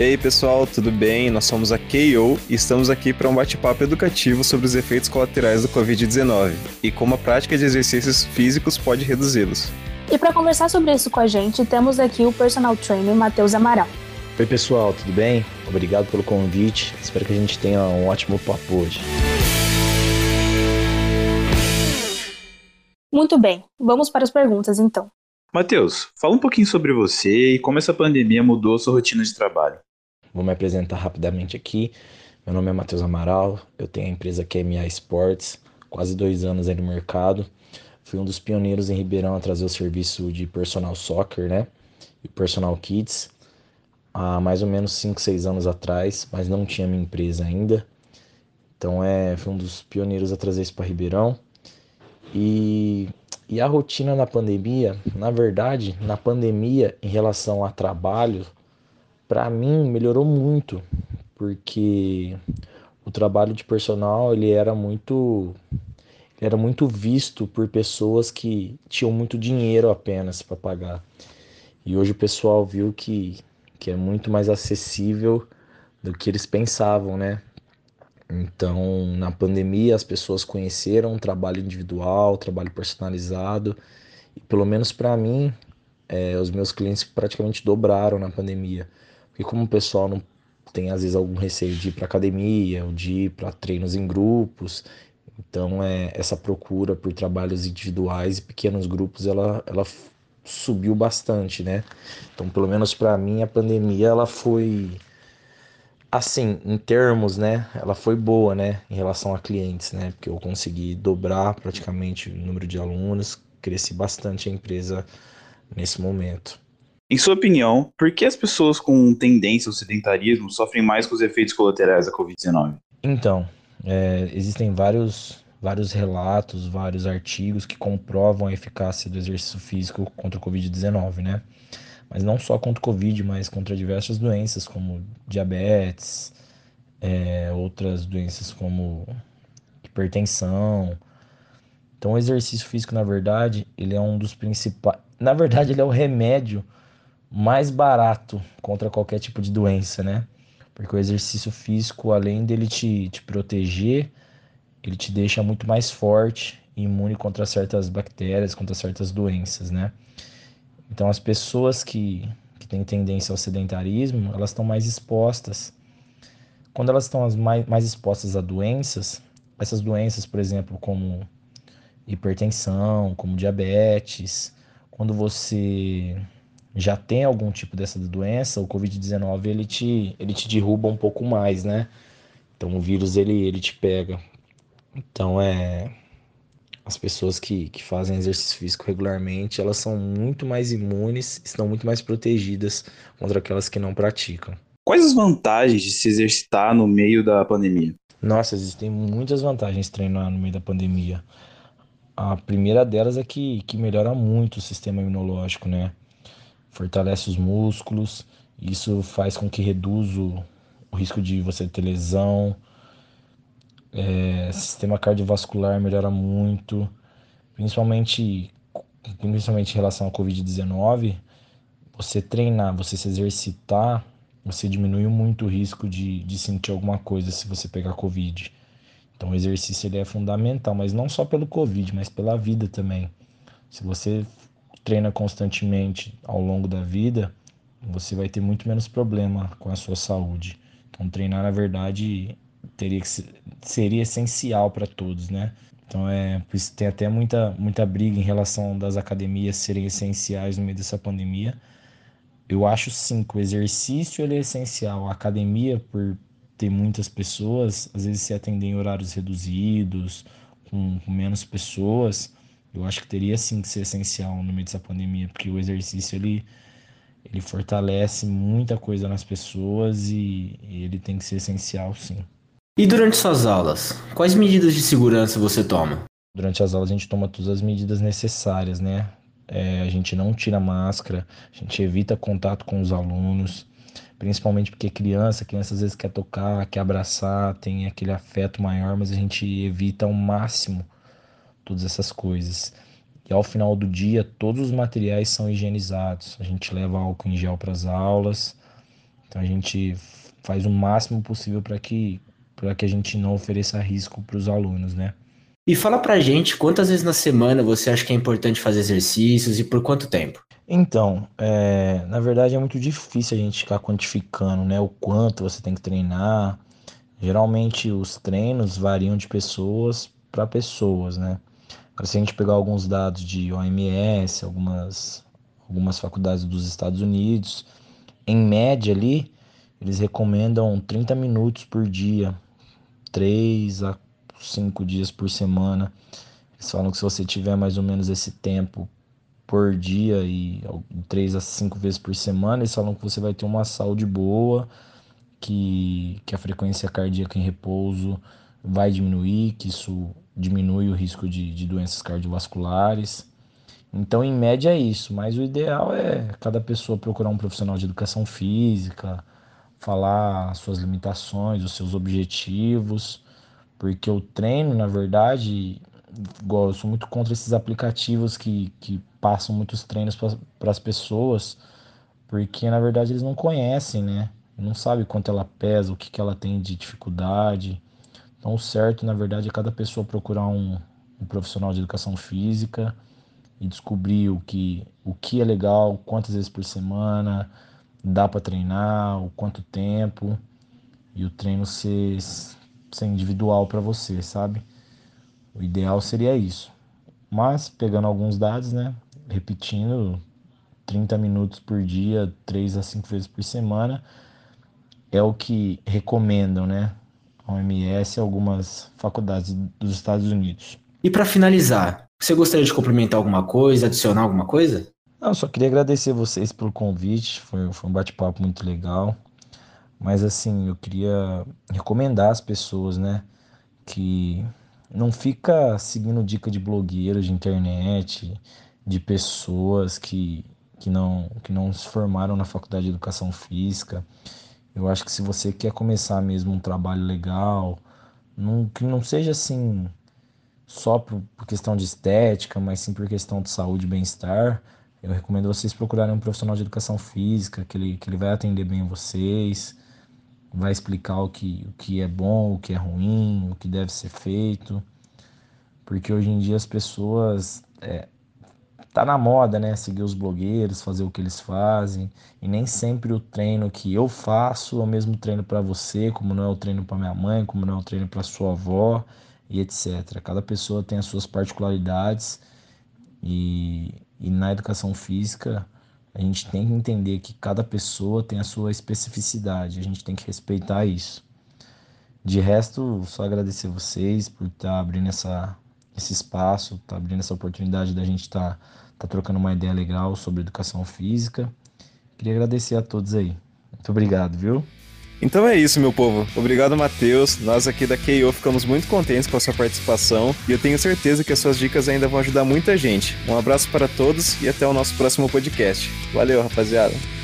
E aí, pessoal, tudo bem? Nós somos a KO e estamos aqui para um bate-papo educativo sobre os efeitos colaterais do Covid-19 e como a prática de exercícios físicos pode reduzi-los. E para conversar sobre isso com a gente, temos aqui o personal trainer Matheus Amaral. Oi, pessoal, tudo bem? Obrigado pelo convite. Espero que a gente tenha um ótimo papo hoje. Muito bem, vamos para as perguntas então. Matheus, fala um pouquinho sobre você e como essa pandemia mudou a sua rotina de trabalho. Vou me apresentar rapidamente aqui. Meu nome é Matheus Amaral, eu tenho a empresa QMA Sports, quase dois anos aí no mercado. Fui um dos pioneiros em Ribeirão a trazer o serviço de personal soccer, né? E personal kids há mais ou menos 5, 6 anos atrás, mas não tinha minha empresa ainda. Então é, fui um dos pioneiros a trazer isso para Ribeirão. E, e a rotina na pandemia, na verdade, na pandemia em relação a trabalho, para mim melhorou muito, porque o trabalho de personal ele era muito ele era muito visto por pessoas que tinham muito dinheiro apenas para pagar. E hoje o pessoal viu que, que é muito mais acessível do que eles pensavam, né? Então, na pandemia, as pessoas conheceram o trabalho individual, trabalho personalizado, e pelo menos para mim, é, os meus clientes praticamente dobraram na pandemia. Porque como o pessoal não tem às vezes algum receio de ir para academia ou de ir para treinos em grupos, então é essa procura por trabalhos individuais e pequenos grupos ela, ela subiu bastante, né? Então pelo menos para mim a pandemia ela foi assim, em termos, né, ela foi boa, né, em relação a clientes, né, porque eu consegui dobrar praticamente o número de alunos, cresci bastante a empresa nesse momento. Em sua opinião, por que as pessoas com tendência ao sedentarismo sofrem mais com os efeitos colaterais da Covid-19? Então, é, existem vários, vários relatos, vários artigos que comprovam a eficácia do exercício físico contra o Covid-19, né? Mas não só contra o Covid, mas contra diversas doenças como diabetes, é, outras doenças como hipertensão. Então, o exercício físico, na verdade, ele é um dos principais. Na verdade, ele é o remédio mais barato contra qualquer tipo de doença, né? Porque o exercício físico, além dele te, te proteger, ele te deixa muito mais forte imune contra certas bactérias, contra certas doenças, né? Então, as pessoas que, que têm tendência ao sedentarismo, elas estão mais expostas. Quando elas estão mais, mais expostas a doenças, essas doenças, por exemplo, como hipertensão, como diabetes, quando você já tem algum tipo dessa doença, o COVID-19 ele te, ele te derruba um pouco mais, né? Então o vírus ele, ele te pega. Então é as pessoas que, que fazem exercício físico regularmente, elas são muito mais imunes, estão muito mais protegidas contra aquelas que não praticam. Quais as vantagens de se exercitar no meio da pandemia? Nossa, existem muitas vantagens de treinar no meio da pandemia. A primeira delas é que, que melhora muito o sistema imunológico, né? Fortalece os músculos, isso faz com que reduza o, risco de você ter lesão. É, sistema cardiovascular melhora muito, principalmente, principalmente em relação ao Covid-19. Você treinar, você se exercitar, você diminui muito o risco de, de sentir alguma coisa se você pegar Covid. Então o exercício ele é fundamental, mas não só pelo Covid, mas pela vida também. Se você treina constantemente ao longo da vida, você vai ter muito menos problema com a sua saúde. Então, treinar, na verdade, teria que ser, seria essencial para todos, né? Então, é, tem até muita, muita briga em relação das academias serem essenciais no meio dessa pandemia. Eu acho sim que o exercício ele é essencial. A academia, por ter muitas pessoas, às vezes se atender em horários reduzidos, com, com menos pessoas, eu acho que teria sim que ser essencial no meio dessa pandemia, porque o exercício ele, ele fortalece muita coisa nas pessoas e, e ele tem que ser essencial sim. E durante suas aulas, quais medidas de segurança você toma? Durante as aulas a gente toma todas as medidas necessárias, né? É, a gente não tira máscara, a gente evita contato com os alunos, principalmente porque criança, criança às vezes quer tocar, quer abraçar, tem aquele afeto maior, mas a gente evita ao máximo todas essas coisas. E ao final do dia, todos os materiais são higienizados. A gente leva álcool em gel para as aulas. Então a gente faz o máximo possível para que, que a gente não ofereça risco para os alunos, né? E fala pra gente quantas vezes na semana você acha que é importante fazer exercícios e por quanto tempo? Então, é, na verdade é muito difícil a gente ficar quantificando, né, o quanto você tem que treinar. Geralmente os treinos variam de pessoas para pessoas, né? Se a gente pegar alguns dados de OMS, algumas, algumas faculdades dos Estados Unidos, em média ali, eles recomendam 30 minutos por dia, 3 a 5 dias por semana. Eles falam que se você tiver mais ou menos esse tempo por dia e 3 a 5 vezes por semana, eles falam que você vai ter uma saúde boa, que, que a frequência cardíaca em repouso vai diminuir, que isso diminui o risco de, de doenças cardiovasculares. Então, em média, é isso. Mas o ideal é cada pessoa procurar um profissional de educação física, falar suas limitações, os seus objetivos, porque o treino, na verdade, igual eu sou muito contra esses aplicativos que, que passam muitos treinos para as pessoas, porque na verdade eles não conhecem, né? Não sabe quanto ela pesa, o que, que ela tem de dificuldade. Então, o certo, na verdade, é cada pessoa procurar um, um profissional de educação física e descobrir o que, o que é legal, quantas vezes por semana, dá para treinar, o quanto tempo e o treino ser, ser individual para você, sabe? O ideal seria isso. Mas pegando alguns dados, né, repetindo 30 minutos por dia, 3 a 5 vezes por semana, é o que recomendam, né? OMS e algumas faculdades dos Estados Unidos. E para finalizar, você gostaria de complementar alguma coisa, adicionar alguma coisa? Não, só queria agradecer vocês pelo convite, foi, foi um bate-papo muito legal. Mas assim, eu queria recomendar às pessoas, né, que não fica seguindo dica de blogueiros de internet, de pessoas que, que, não, que não se formaram na faculdade de educação física. Eu acho que se você quer começar mesmo um trabalho legal, não, que não seja assim só por, por questão de estética, mas sim por questão de saúde e bem-estar, eu recomendo vocês procurarem um profissional de educação física, que ele, que ele vai atender bem vocês, vai explicar o que, o que é bom, o que é ruim, o que deve ser feito. Porque hoje em dia as pessoas. É, tá na moda, né? Seguir os blogueiros, fazer o que eles fazem. E nem sempre o treino que eu faço é o mesmo treino para você, como não é o treino para minha mãe, como não é o treino para sua avó e etc. Cada pessoa tem as suas particularidades e e na educação física, a gente tem que entender que cada pessoa tem a sua especificidade, a gente tem que respeitar isso. De resto, só agradecer vocês por estar tá abrindo essa, esse espaço, tá abrindo essa oportunidade da gente estar tá, tá trocando uma ideia legal sobre educação física. Queria agradecer a todos aí. Muito obrigado, viu? Então é isso, meu povo. Obrigado, Matheus. Nós aqui da KO ficamos muito contentes com a sua participação e eu tenho certeza que as suas dicas ainda vão ajudar muita gente. Um abraço para todos e até o nosso próximo podcast. Valeu, rapaziada.